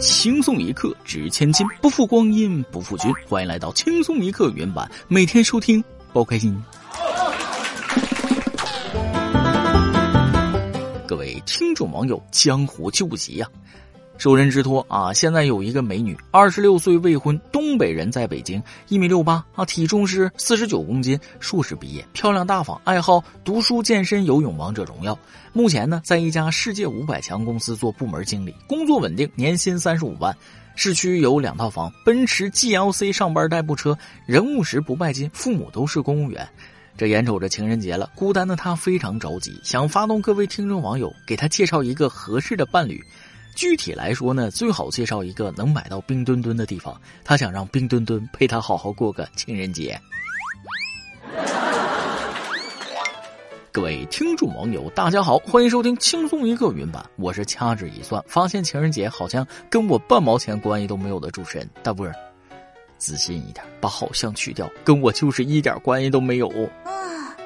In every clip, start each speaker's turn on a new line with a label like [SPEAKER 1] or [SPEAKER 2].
[SPEAKER 1] 轻松一刻值千金，不负光阴不负君。欢迎来到轻松一刻原版，每天收听，包开心。各位听众网友，江湖救急呀！受人之托啊，现在有一个美女，二十六岁未婚，东北人，在北京，一米六八啊，体重是四十九公斤，硕士毕业，漂亮大方，爱好读书、健身、游泳、王者荣耀。目前呢，在一家世界五百强公司做部门经理，工作稳定，年薪三十五万，市区有两套房，奔驰 GLC 上班代步车，人务实不拜金，父母都是公务员。这眼瞅着情人节了，孤单的他非常着急，想发动各位听众网友给他介绍一个合适的伴侣。具体来说呢，最好介绍一个能买到冰墩墩的地方。他想让冰墩墩陪他好好过个情人节。各位听众网友，大家好，欢迎收听轻松一刻云版，我是掐指一算，发现情人节好像跟我半毛钱关系都没有的主持人大波儿。自信一点，把好像去掉，跟我就是一点关系都没有。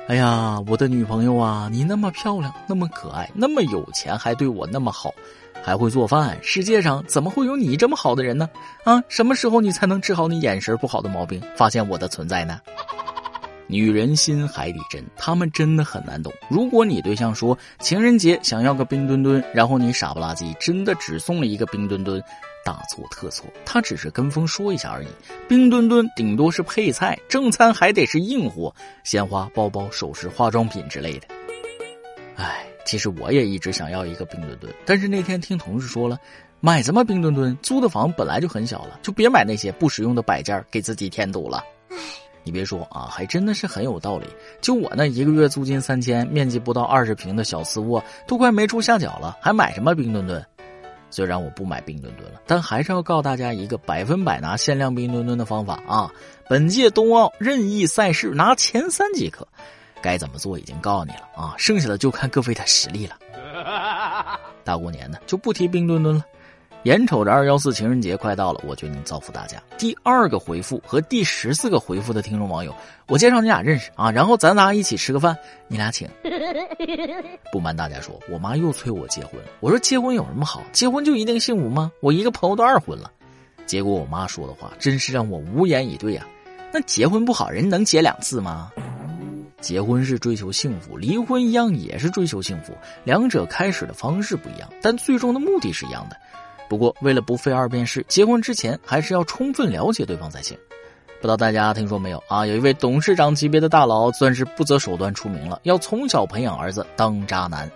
[SPEAKER 1] 哎呀，我的女朋友啊，你那么漂亮，那么可爱，那么有钱，还对我那么好。还会做饭，世界上怎么会有你这么好的人呢？啊，什么时候你才能治好你眼神不好的毛病，发现我的存在呢？女人心海底针，他们真的很难懂。如果你对象说情人节想要个冰墩墩，然后你傻不拉几真的只送了一个冰墩墩，大错特错，他只是跟风说一下而已。冰墩墩顶多是配菜，正餐还得是硬货，鲜花、包包、首饰、化妆品之类的。唉。其实我也一直想要一个冰墩墩，但是那天听同事说了，买什么冰墩墩？租的房本来就很小了，就别买那些不实用的摆件，给自己添堵了。你别说啊，还真的是很有道理。就我那一个月租金三千，面积不到二十平的小次卧，都快没处下脚了，还买什么冰墩墩？虽然我不买冰墩墩了，但还是要告诉大家一个百分百拿限量冰墩墩的方法啊！本届冬奥任意赛事拿前三即可。该怎么做已经告诉你了啊，剩下的就看各位的实力了。大过年的就不提冰墩墩了，眼瞅着二幺四情人节快到了，我决定造福大家。第二个回复和第十四个回复的听众网友，我介绍你俩认识啊，然后咱仨一起吃个饭，你俩请。不瞒大家说，我妈又催我结婚，我说结婚有什么好？结婚就一定幸福吗？我一个朋友都二婚了。结果我妈说的话真是让我无言以对啊。那结婚不好，人能结两次吗？结婚是追求幸福，离婚一样也是追求幸福，两者开始的方式不一样，但最终的目的是一样的。不过为了不费二遍事，结婚之前还是要充分了解对方才行。不知道大家听说没有啊？有一位董事长级别的大佬，算是不择手段出名了，要从小培养儿子当渣男。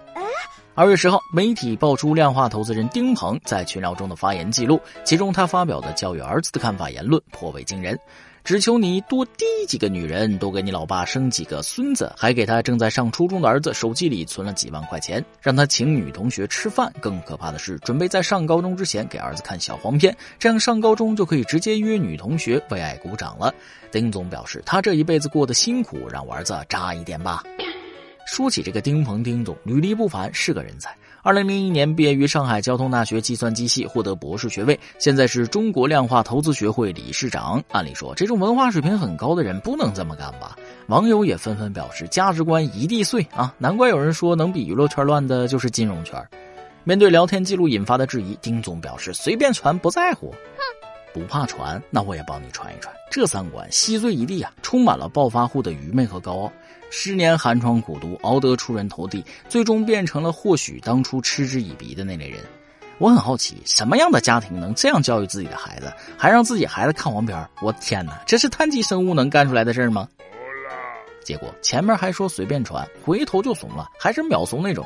[SPEAKER 1] 二月十号，媒体爆出量化投资人丁鹏在群聊中的发言记录，其中他发表的教育儿子的看法言论颇为惊人。只求你多滴几个女人，多给你老爸生几个孙子，还给他正在上初中的儿子手机里存了几万块钱，让他请女同学吃饭。更可怕的是，准备在上高中之前给儿子看小黄片，这样上高中就可以直接约女同学为爱鼓掌了。丁总表示，他这一辈子过得辛苦，让我儿子渣一点吧。说起这个丁鹏，丁总履历不凡，是个人才。二零零一年毕业于上海交通大学计算机系，获得博士学位，现在是中国量化投资学会理事长。按理说，这种文化水平很高的人不能这么干吧？网友也纷纷表示，价值观一地碎啊！难怪有人说，能比娱乐圈乱的就是金融圈。面对聊天记录引发的质疑，丁总表示随便传，不在乎。哼，不怕传，那我也帮你传一传。这三观稀碎一地啊，充满了暴发户的愚昧和高傲。十年寒窗苦读，熬得出人头地，最终变成了或许当初嗤之以鼻的那类人。我很好奇，什么样的家庭能这样教育自己的孩子，还让自己孩子看黄片？我天哪，这是碳基生物能干出来的事吗？结果前面还说随便传，回头就怂了，还是秒怂那种。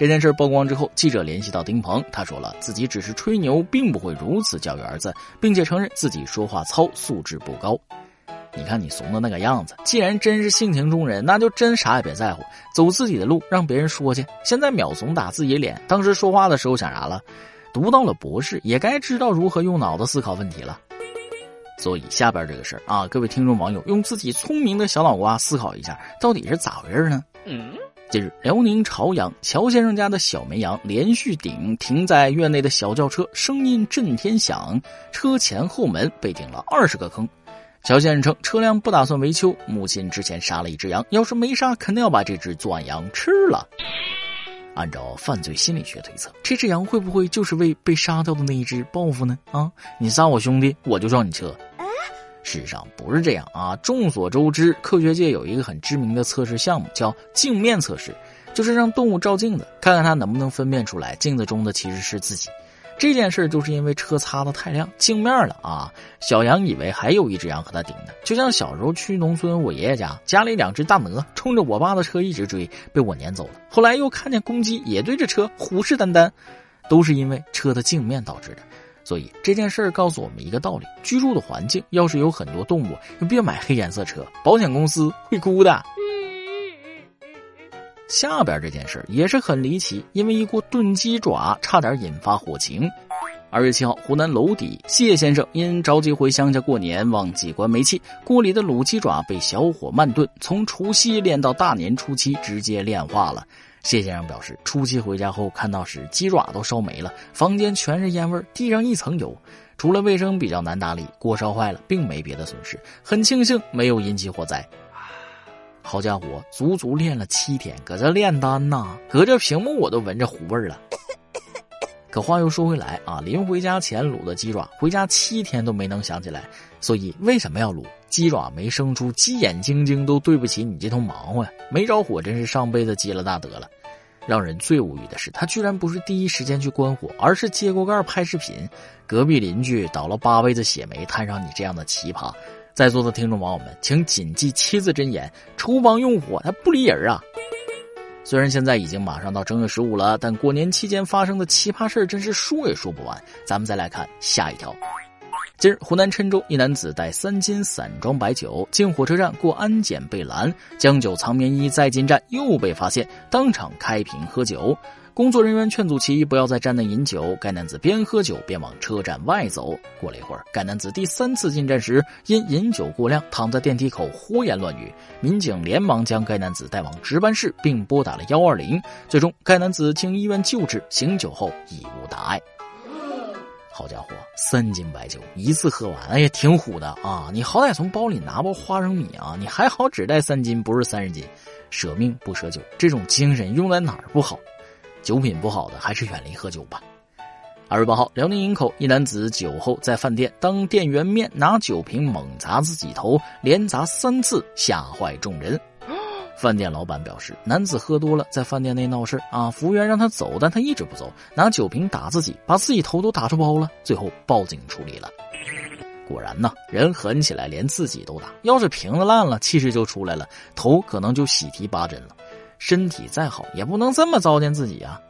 [SPEAKER 1] 这件事曝光之后，记者联系到丁鹏，他说了自己只是吹牛，并不会如此教育儿子，并且承认自己说话糙，素质不高。你看你怂的那个样子，既然真是性情中人，那就真啥也别在乎，走自己的路，让别人说去。现在秒怂打自己脸，当时说话的时候想啥了？读到了博士，也该知道如何用脑子思考问题了。所以下边这个事儿啊，各位听众网友用自己聪明的小脑瓜思考一下，到底是咋回事呢？嗯，近日辽宁朝阳乔先生家的小绵羊连续顶停在院内的小轿车，声音震天响，车前后门被顶了二十个坑。乔先生称，车辆不打算维修。母亲之前杀了一只羊，要是没杀，肯定要把这只作案羊吃了。按照犯罪心理学推测，这只羊会不会就是为被杀掉的那一只报复呢？啊，你杀我兄弟，我就撞你车。事实上不是这样啊！众所周知，科学界有一个很知名的测试项目，叫镜面测试，就是让动物照镜子，看看它能不能分辨出来镜子中的其实是自己。这件事就是因为车擦的太亮，镜面了啊！小羊以为还有一只羊和它顶呢，就像小时候去农村，我爷爷家家里两只大鹅冲着我爸的车一直追，被我撵走了。后来又看见公鸡也对着车虎视眈眈，都是因为车的镜面导致的。所以这件事儿告诉我们一个道理：居住的环境要是有很多动物，就别买黑颜色车，保险公司会哭的。下边这件事也是很离奇，因为一锅炖鸡爪差点引发火情。二月七号，湖南娄底谢先生因着急回乡下过年，忘记关煤气，锅里的卤鸡爪被小火慢炖，从除夕练到大年初七，直接炼化了。谢先生表示，初七回家后看到时鸡爪都烧没了，房间全是烟味，地上一层油，除了卫生比较难打理，锅烧坏了，并没别的损失，很庆幸没有引起火灾。好家伙，足足练了七天，搁这炼丹呐，隔着屏幕我都闻着糊味了。可话又说回来啊，临回家前卤的鸡爪，回家七天都没能想起来。所以为什么要卤鸡爪没生出，鸡眼晶晶都对不起你这头忙活呀！没着火，真是上辈子积了大德了。让人最无语的是，他居然不是第一时间去关火，而是接锅盖拍视频。隔壁邻居倒了八辈子血霉，摊上你这样的奇葩。在座的听众网友们，请谨记七字真言：厨房用火，他不离人啊！虽然现在已经马上到正月十五了，但过年期间发生的奇葩事真是说也说不完。咱们再来看下一条。今日，湖南郴州一男子带三斤散装白酒进火车站过安检被拦，将酒藏棉衣再进站又被发现，当场开瓶喝酒。工作人员劝阻其不要在站内饮酒，该男子边喝酒边往车站外走。过了一会儿，该男子第三次进站时因饮酒过量，躺在电梯口胡言乱语。民警连忙将该男子带往值班室，并拨打了幺二零。最终，该男子经医院救治，醒酒后已无大碍。好家伙，三斤白酒一次喝完，哎呀，挺虎的啊！你好歹从包里拿包花生米啊！你还好只带三斤，不是三十斤。舍命不舍酒，这种精神用在哪儿不好？酒品不好的还是远离喝酒吧。二月八号，辽宁营口一男子酒后在饭店当店员面拿酒瓶猛砸自己头，连砸三次，吓坏众人。饭店老板表示，男子喝多了，在饭店内闹事啊，服务员让他走，但他一直不走，拿酒瓶打自己，把自己头都打出包了，最后报警处理了。果然呢，人狠起来连自己都打，要是瓶子烂了，气势就出来了，头可能就喜提八针了。身体再好也不能这么糟践自己啊！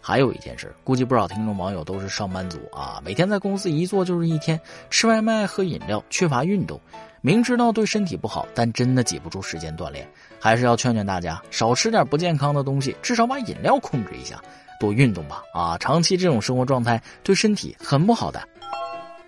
[SPEAKER 1] 还有一件事，估计不少听众网友都是上班族啊，每天在公司一坐就是一天，吃外卖、喝饮料，缺乏运动，明知道对身体不好，但真的挤不出时间锻炼，还是要劝劝大家少吃点不健康的东西，至少把饮料控制一下，多运动吧！啊，长期这种生活状态对身体很不好的。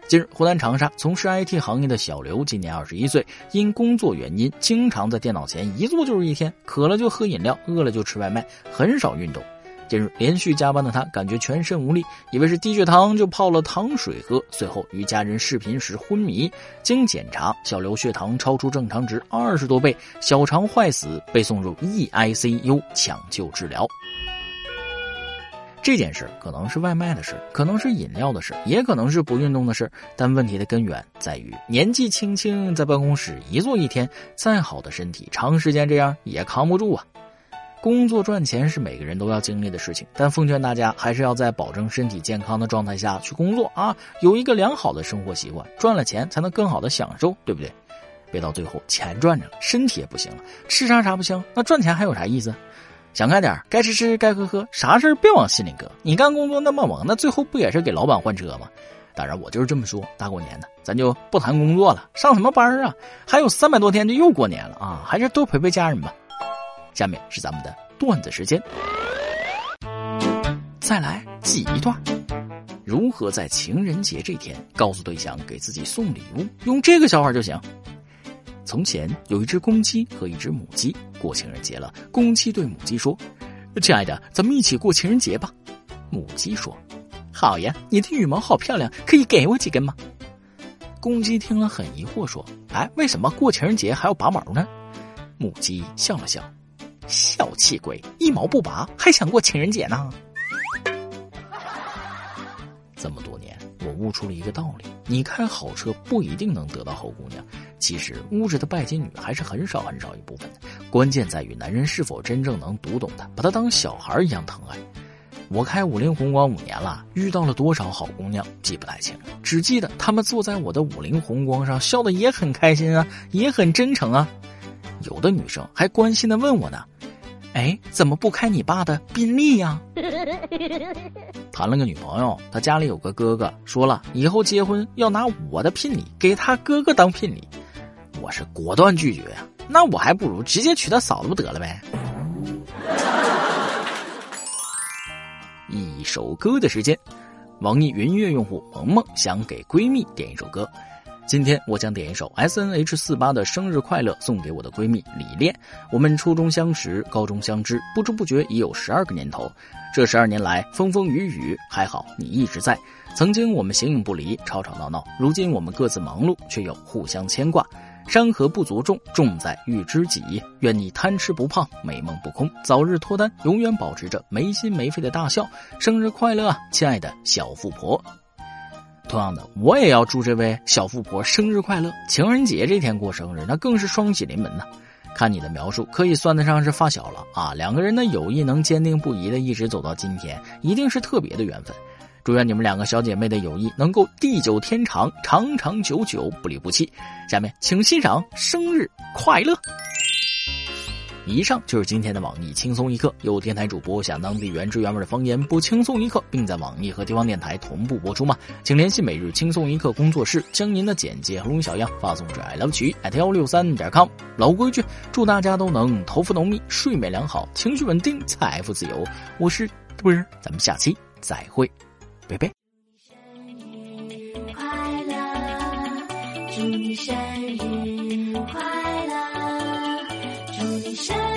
[SPEAKER 1] 近日，湖南长沙从事 IT 行业的小刘今年二十一岁，因工作原因，经常在电脑前一坐就是一天，渴了就喝饮料，饿了就吃外卖，很少运动。近日，连续加班的他感觉全身无力，以为是低血糖，就泡了糖水喝。随后与家人视频时昏迷，经检查，小刘血糖超出正常值二十多倍，小肠坏死，被送入 EICU 抢救治疗。这件事可能是外卖的事，可能是饮料的事，也可能是不运动的事。但问题的根源在于年纪轻轻在办公室一坐一天，再好的身体长时间这样也扛不住啊。工作赚钱是每个人都要经历的事情，但奉劝大家还是要在保证身体健康的状态下去工作啊，有一个良好的生活习惯，赚了钱才能更好的享受，对不对？别到最后钱赚着了，身体也不行了，吃啥啥不香，那赚钱还有啥意思？想开点该吃吃，该喝喝，啥事别往心里搁。你干工作那么忙，那最后不也是给老板换车吗？当然，我就是这么说。大过年的，咱就不谈工作了，上什么班啊？还有三百多天就又过年了啊，还是多陪陪家人吧。下面是咱们的段子时间，再来记一段：如何在情人节这天告诉对象给自己送礼物？用这个笑话就行。从前有一只公鸡和一只母鸡过情人节了。公鸡对母鸡说：“亲爱的，咱们一起过情人节吧。”母鸡说：“好呀，你的羽毛好漂亮，可以给我几根吗？”公鸡听了很疑惑，说：“哎，为什么过情人节还要拔毛呢？”母鸡笑了笑：“小气鬼，一毛不拔，还想过情人节呢？这么多年，我悟出了一个道理：你开好车不一定能得到好姑娘。其实，物质的拜金女还是很少很少一部分的。关键在于男人是否真正能读懂她，把她当小孩一样疼爱。我开五菱宏光五年了，遇到了多少好姑娘记不太清了，只记得她们坐在我的五菱宏光上，笑得也很开心啊，也很真诚啊。有的女生还关心的问我呢：“哎，怎么不开你爸的宾利呀？” 谈了个女朋友，他家里有个哥哥，说了以后结婚要拿我的聘礼给他哥哥当聘礼，我是果断拒绝呀。那我还不如直接娶她嫂子不得了呗。一首歌的时间，网易云音乐用户萌萌想给闺蜜点一首歌。今天我将点一首 S N H 四八的生日快乐送给我的闺蜜李恋。我们初中相识，高中相知，不知不觉已有十二个年头。这十二年来，风风雨雨，还好你一直在。曾经我们形影不离，吵吵闹闹，如今我们各自忙碌，却又互相牵挂。山河不足重，重在遇知己。愿你贪吃不胖，美梦不空，早日脱单，永远保持着没心没肺的大笑。生日快乐，亲爱的小富婆！同样的，我也要祝这位小富婆生日快乐。情人节这天过生日，那更是双喜临门呢。看你的描述，可以算得上是发小了啊。两个人的友谊能坚定不移的一直走到今天，一定是特别的缘分。祝愿你们两个小姐妹的友谊能够地久天长，长长久久，不离不弃。下面请欣赏生日快乐。以上就是今天的网易轻松一刻，有电台主播想当地原汁原味的方言播轻松一刻，并在网易和地方电台同步播出吗？请联系每日轻松一刻工作室，将您的简介和录音小样发送至 i love 曲 at 幺六三点 com。老规矩，祝大家都能头发浓密，睡眠良好，情绪稳定，财富自由。我是嘚儿，咱们下期再会。贝贝
[SPEAKER 2] 生日快乐。祝你生日快乐！祝你生日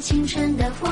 [SPEAKER 2] 青春的火